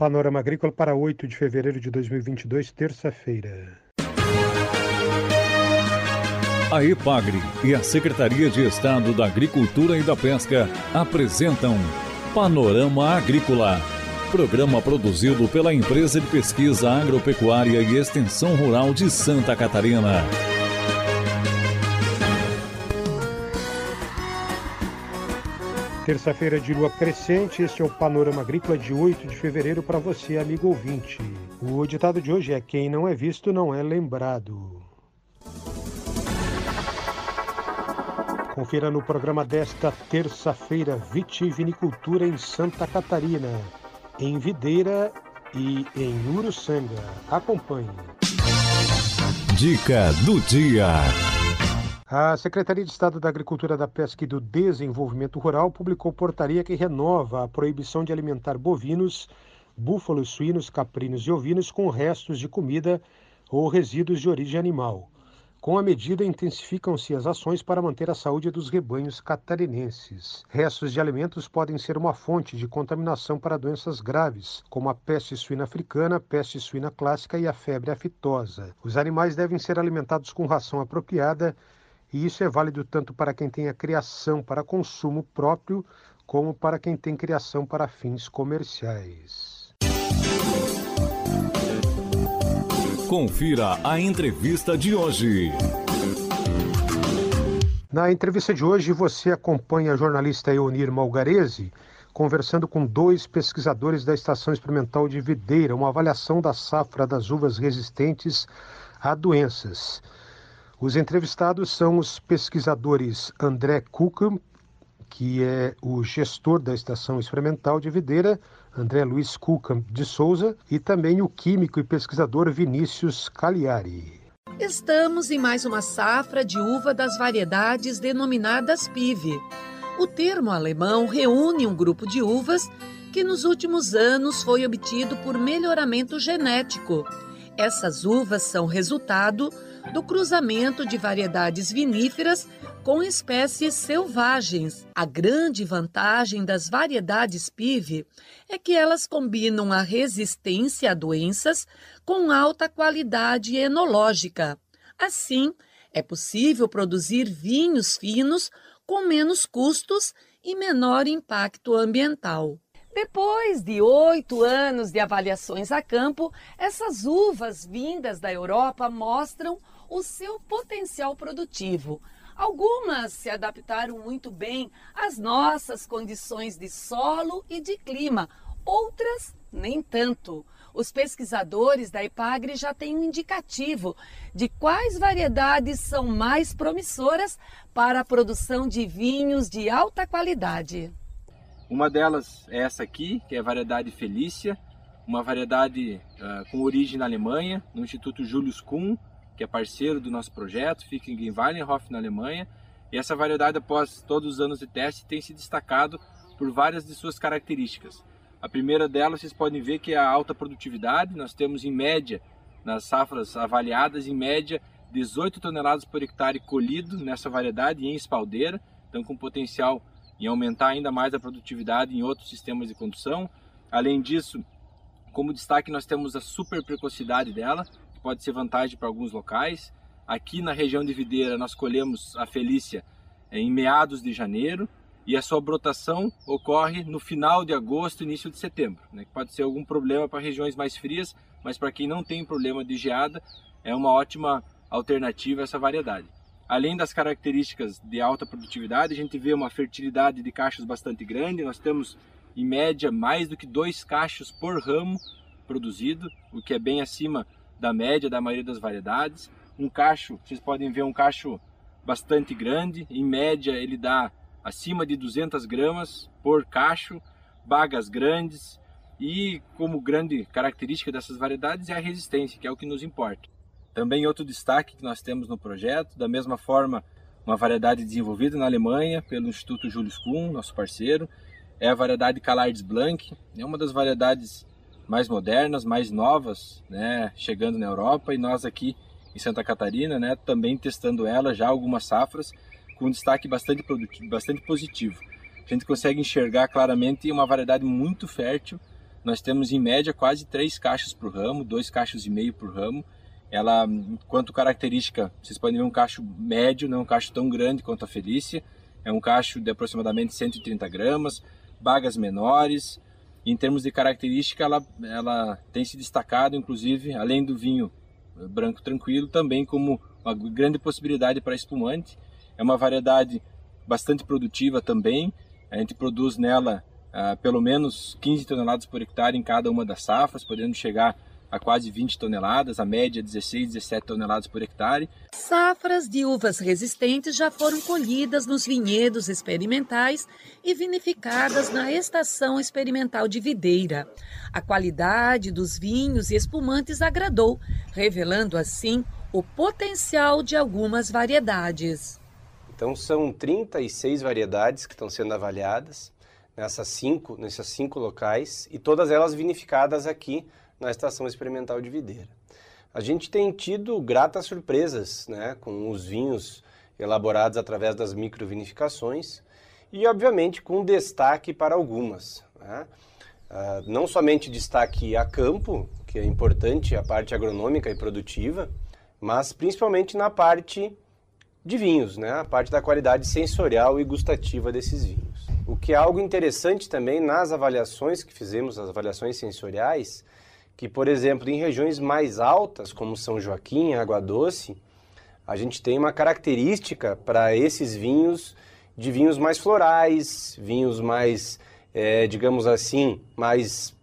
Panorama Agrícola para 8 de fevereiro de 2022, terça-feira. A EPAGRE e a Secretaria de Estado da Agricultura e da Pesca apresentam Panorama Agrícola, programa produzido pela Empresa de Pesquisa Agropecuária e Extensão Rural de Santa Catarina. Terça-feira de lua crescente, este é o Panorama Agrícola de 8 de fevereiro para você, amigo ouvinte. O ditado de hoje é: Quem não é visto não é lembrado. Confira no programa desta terça-feira Vitivinicultura em Santa Catarina, em Videira e em Uruçanga. Acompanhe. Dica do dia. A Secretaria de Estado da Agricultura, da Pesca e do Desenvolvimento Rural publicou portaria que renova a proibição de alimentar bovinos, búfalos, suínos, caprinos e ovinos com restos de comida ou resíduos de origem animal. Com a medida, intensificam-se as ações para manter a saúde dos rebanhos catarinenses. Restos de alimentos podem ser uma fonte de contaminação para doenças graves, como a peste suína africana, peste suína clássica e a febre aftosa. Os animais devem ser alimentados com ração apropriada, e isso é válido tanto para quem tem a criação para consumo próprio, como para quem tem criação para fins comerciais. Confira a entrevista de hoje. Na entrevista de hoje, você acompanha a jornalista Eunir Malgarese conversando com dois pesquisadores da Estação Experimental de Videira, uma avaliação da safra das uvas resistentes a doenças. Os entrevistados são os pesquisadores André Kucam, que é o gestor da Estação Experimental de Videira, André Luiz Cuca de Souza, e também o químico e pesquisador Vinícius Cagliari. Estamos em mais uma safra de uva das variedades denominadas PIV. O termo alemão reúne um grupo de uvas que nos últimos anos foi obtido por melhoramento genético. Essas uvas são resultado do cruzamento de variedades viníferas com espécies selvagens. A grande vantagem das variedades PIV é que elas combinam a resistência a doenças com alta qualidade enológica. Assim, é possível produzir vinhos finos com menos custos e menor impacto ambiental. Depois de oito anos de avaliações a campo, essas uvas vindas da Europa mostram o seu potencial produtivo. Algumas se adaptaram muito bem às nossas condições de solo e de clima, outras nem tanto. Os pesquisadores da IPAGRE já têm um indicativo de quais variedades são mais promissoras para a produção de vinhos de alta qualidade. Uma delas é essa aqui, que é a variedade Felícia, uma variedade uh, com origem na Alemanha, no Instituto Julius Kuhn, que é parceiro do nosso projeto, fica em Weilenhof, na Alemanha. E essa variedade, após todos os anos de teste, tem se destacado por várias de suas características. A primeira delas, vocês podem ver que é a alta produtividade. Nós temos, em média, nas safras avaliadas, em média, 18 toneladas por hectare colhido nessa variedade em espaldeira, então com potencial em aumentar ainda mais a produtividade em outros sistemas de condução. Além disso, como destaque, nós temos a super precocidade dela, pode ser vantagem para alguns locais. Aqui na região de Videira nós colhemos a Felícia eh, em meados de janeiro e a sua brotação ocorre no final de agosto, início de setembro. Né? Pode ser algum problema para regiões mais frias, mas para quem não tem problema de geada, é uma ótima alternativa essa variedade. Além das características de alta produtividade, a gente vê uma fertilidade de cachos bastante grande. Nós temos, em média, mais do que dois cachos por ramo produzido, o que é bem acima da média da maioria das variedades. Um cacho, vocês podem ver um cacho bastante grande, em média ele dá acima de 200 gramas por cacho, bagas grandes e como grande característica dessas variedades é a resistência, que é o que nos importa. Também outro destaque que nós temos no projeto, da mesma forma, uma variedade desenvolvida na Alemanha pelo Instituto Julius Kuhn, nosso parceiro, é a variedade Calardes Blanc, é uma das variedades mais modernas, mais novas, né, chegando na Europa e nós aqui em Santa Catarina, né, também testando ela já algumas safras com um destaque bastante produtivo, bastante positivo. A gente consegue enxergar claramente uma variedade muito fértil nós temos em média quase três caixas por ramo, dois cachos e meio por ramo. Ela, quanto característica, vocês podem ver um cacho médio, não é um cacho tão grande quanto a Felícia. É um cacho de aproximadamente 130 gramas, bagas menores. em termos de característica, ela, ela tem se destacado, inclusive, além do vinho branco tranquilo, também como uma grande possibilidade para espumante. É uma variedade bastante produtiva também. A gente produz nela uh, pelo menos 15 toneladas por hectare em cada uma das safras, podendo chegar a quase 20 toneladas, a média 16, 17 toneladas por hectare. Safras de uvas resistentes já foram colhidas nos vinhedos experimentais e vinificadas na estação experimental de videira. A qualidade dos vinhos e espumantes agradou, revelando assim o potencial de algumas variedades. Então são 36 variedades que estão sendo avaliadas nessas cinco, nesses cinco locais e todas elas vinificadas aqui na Estação Experimental de Videira. A gente tem tido gratas surpresas né, com os vinhos elaborados através das microvinificações e, obviamente, com destaque para algumas. Né? Uh, não somente destaque a campo, que é importante, a parte agronômica e produtiva, mas principalmente na parte de vinhos, né? a parte da qualidade sensorial e gustativa desses vinhos. O que é algo interessante também nas avaliações que fizemos, as avaliações sensoriais, que, por exemplo, em regiões mais altas, como São Joaquim, Água Doce, a gente tem uma característica para esses vinhos de vinhos mais florais, vinhos mais, é, digamos assim, mais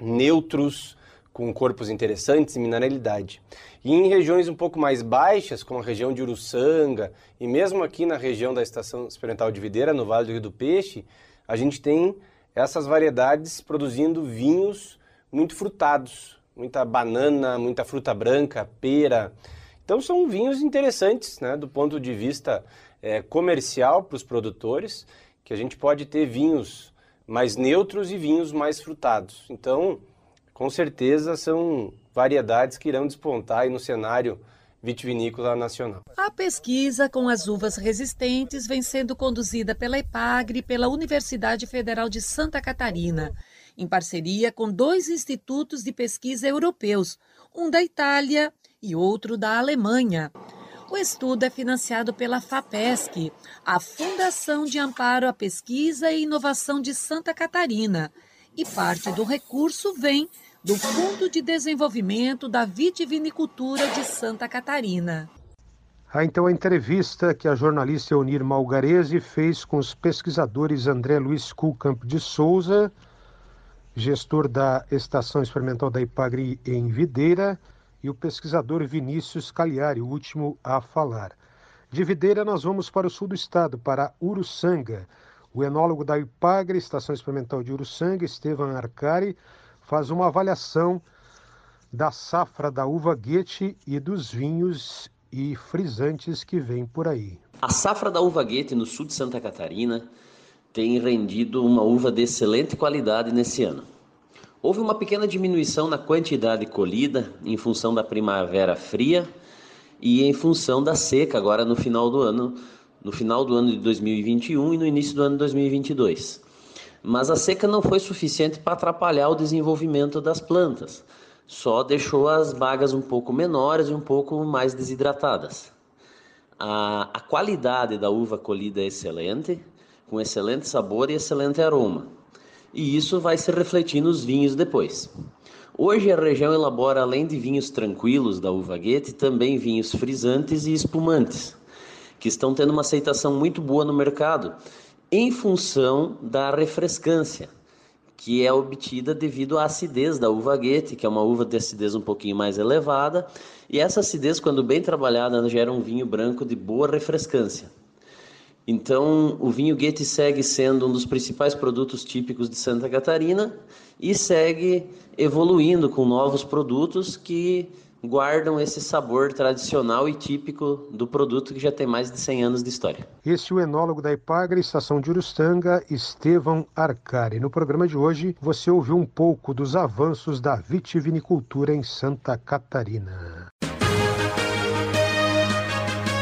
neutros, com corpos interessantes e mineralidade. E em regiões um pouco mais baixas, como a região de Uruçanga, e mesmo aqui na região da Estação Experimental de Videira, no Vale do Rio do Peixe, a gente tem essas variedades produzindo vinhos muito frutados, muita banana, muita fruta branca, pera. Então são vinhos interessantes, né, do ponto de vista é, comercial para os produtores, que a gente pode ter vinhos mais neutros e vinhos mais frutados. Então, com certeza são variedades que irão despontar no cenário vitivinícola nacional. A pesquisa com as uvas resistentes vem sendo conduzida pela IPAGRE e pela Universidade Federal de Santa Catarina, em parceria com dois institutos de pesquisa europeus, um da Itália e outro da Alemanha. O estudo é financiado pela FAPESC, a Fundação de Amparo à Pesquisa e Inovação de Santa Catarina, e parte do recurso vem do Fundo de Desenvolvimento da Vitivinicultura de Santa Catarina. Ah, então a entrevista que a jornalista Eunir Malgarese fez com os pesquisadores André Luiz Kulkamp de Souza, gestor da Estação Experimental da Ipagri em Videira, e o pesquisador Vinícius Cagliari, o último a falar. De Videira nós vamos para o sul do estado, para Uruçanga. O enólogo da Ipagre, Estação Experimental de Uruçanga, Estevam Arcari, faz uma avaliação da safra da uva Goethe e dos vinhos e frisantes que vem por aí. A safra da uva Goethe no sul de Santa Catarina tem rendido uma uva de excelente qualidade nesse ano. Houve uma pequena diminuição na quantidade colhida em função da primavera fria e em função da seca agora no final do ano, no final do ano de 2021 e no início do ano de 2022 mas a seca não foi suficiente para atrapalhar o desenvolvimento das plantas, só deixou as bagas um pouco menores e um pouco mais desidratadas. A, a qualidade da uva colhida é excelente, com excelente sabor e excelente aroma, e isso vai se refletir nos vinhos depois. Hoje a região elabora, além de vinhos tranquilos da uva Goethe, também vinhos frisantes e espumantes, que estão tendo uma aceitação muito boa no mercado em função da refrescância, que é obtida devido à acidez da uva Goethe, que é uma uva de acidez um pouquinho mais elevada, e essa acidez, quando bem trabalhada, gera um vinho branco de boa refrescância. Então, o vinho Goethe segue sendo um dos principais produtos típicos de Santa Catarina e segue evoluindo com novos produtos que guardam esse sabor tradicional e típico do produto que já tem mais de 100 anos de história. Esse é o enólogo da Ipagre, estação de Urustanga, Estevão Arcari. No programa de hoje, você ouviu um pouco dos avanços da vitivinicultura em Santa Catarina.